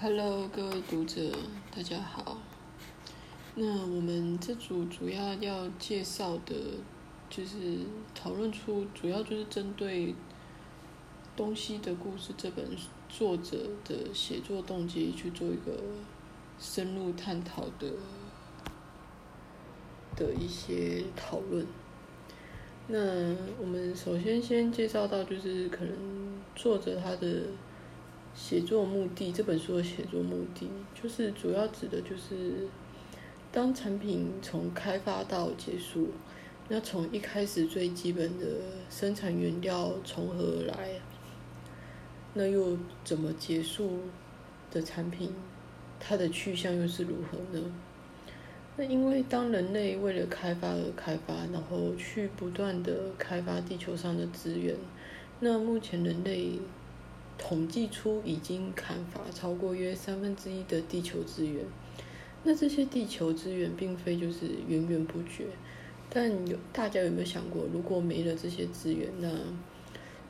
Hello，各位读者，大家好。那我们这组主要要介绍的，就是讨论出主要就是针对《东西的故事》这本作者的写作动机去做一个深入探讨的的一些讨论。那我们首先先介绍到，就是可能作者他的。写作目的这本书的写作目的，就是主要指的就是，当产品从开发到结束，那从一开始最基本的生产原料从何而来，那又怎么结束的产品，它的去向又是如何呢？那因为当人类为了开发而开发，然后去不断的开发地球上的资源，那目前人类。统计出已经砍伐超过约三分之一的地球资源，那这些地球资源并非就是源源不绝，但有大家有没有想过，如果没了这些资源，那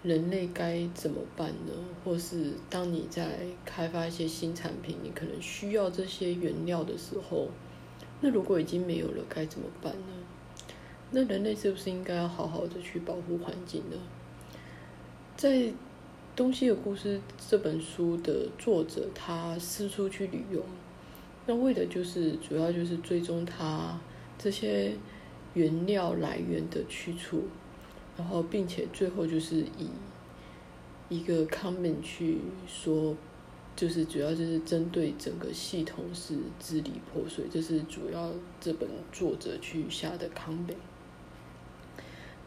人类该怎么办呢？或是当你在开发一些新产品，你可能需要这些原料的时候，那如果已经没有了，该怎么办呢？那人类是不是应该要好好的去保护环境呢？在东西的故事这本书的作者，他四处去旅游，那为的就是主要就是追踪他这些原料来源的去处，然后并且最后就是以一个 comment 去说，就是主要就是针对整个系统是支离破碎，这是主要这本作者去下的 comment。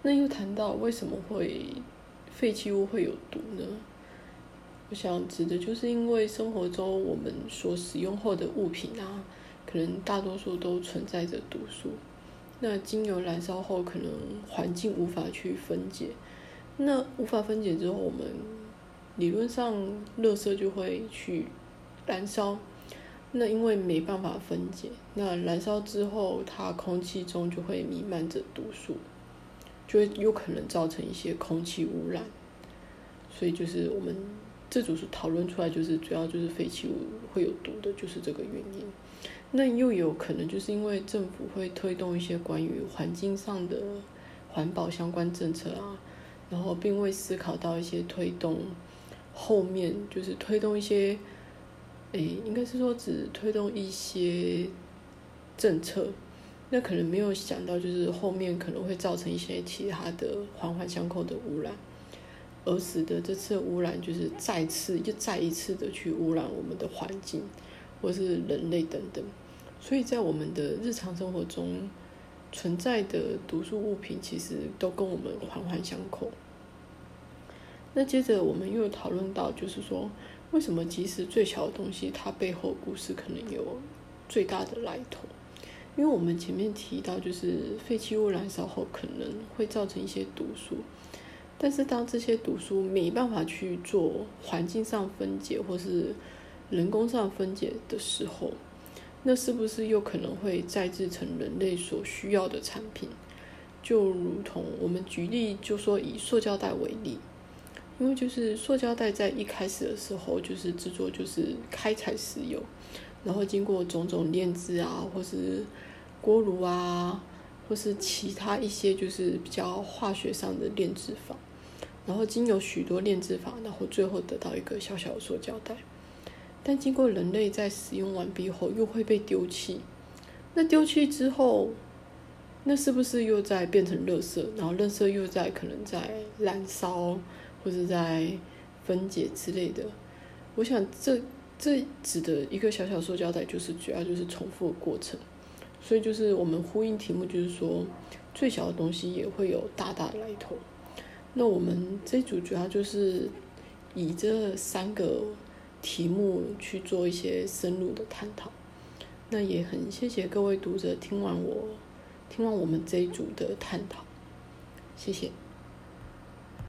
那又谈到为什么会？废弃物会有毒呢？我想指的就是因为生活中我们所使用后的物品啊，可能大多数都存在着毒素。那精油燃烧后，可能环境无法去分解。那无法分解之后，我们理论上垃圾就会去燃烧。那因为没办法分解，那燃烧之后，它空气中就会弥漫着毒素。就有可能造成一些空气污染，所以就是我们这组是讨论出来，就是主要就是废弃物会有毒的，就是这个原因。那又有可能就是因为政府会推动一些关于环境上的环保相关政策啊，然后并未思考到一些推动后面就是推动一些，诶，应该是说只推动一些政策。那可能没有想到，就是后面可能会造成一些其他的环环相扣的污染，而使得这次污染就是再次又再一次的去污染我们的环境，或是人类等等。所以在我们的日常生活中存在的毒素物品，其实都跟我们环环相扣。那接着我们又讨论到，就是说为什么即使最小的东西，它背后故事可能有最大的来头。因为我们前面提到，就是废弃物燃烧后可能会造成一些毒素，但是当这些毒素没办法去做环境上分解或是人工上分解的时候，那是不是又可能会再制成人类所需要的产品？就如同我们举例，就说以塑胶袋为例，因为就是塑胶袋在一开始的时候就是制作就是开采石油。然后经过种种炼制啊，或是锅炉啊，或是其他一些就是比较化学上的炼制法，然后经有许多炼制法，然后最后得到一个小小的塑胶袋。但经过人类在使用完毕后，又会被丢弃。那丢弃之后，那是不是又在变成垃圾？然后垃圾又在可能在燃烧，或者在分解之类的？我想这。这指的一个小小塑胶袋，就是主要就是重复的过程，所以就是我们呼应题目，就是说最小的东西也会有大大的来头。那我们这组主要就是以这三个题目去做一些深入的探讨。那也很谢谢各位读者听完我听完我们这一组的探讨，谢谢。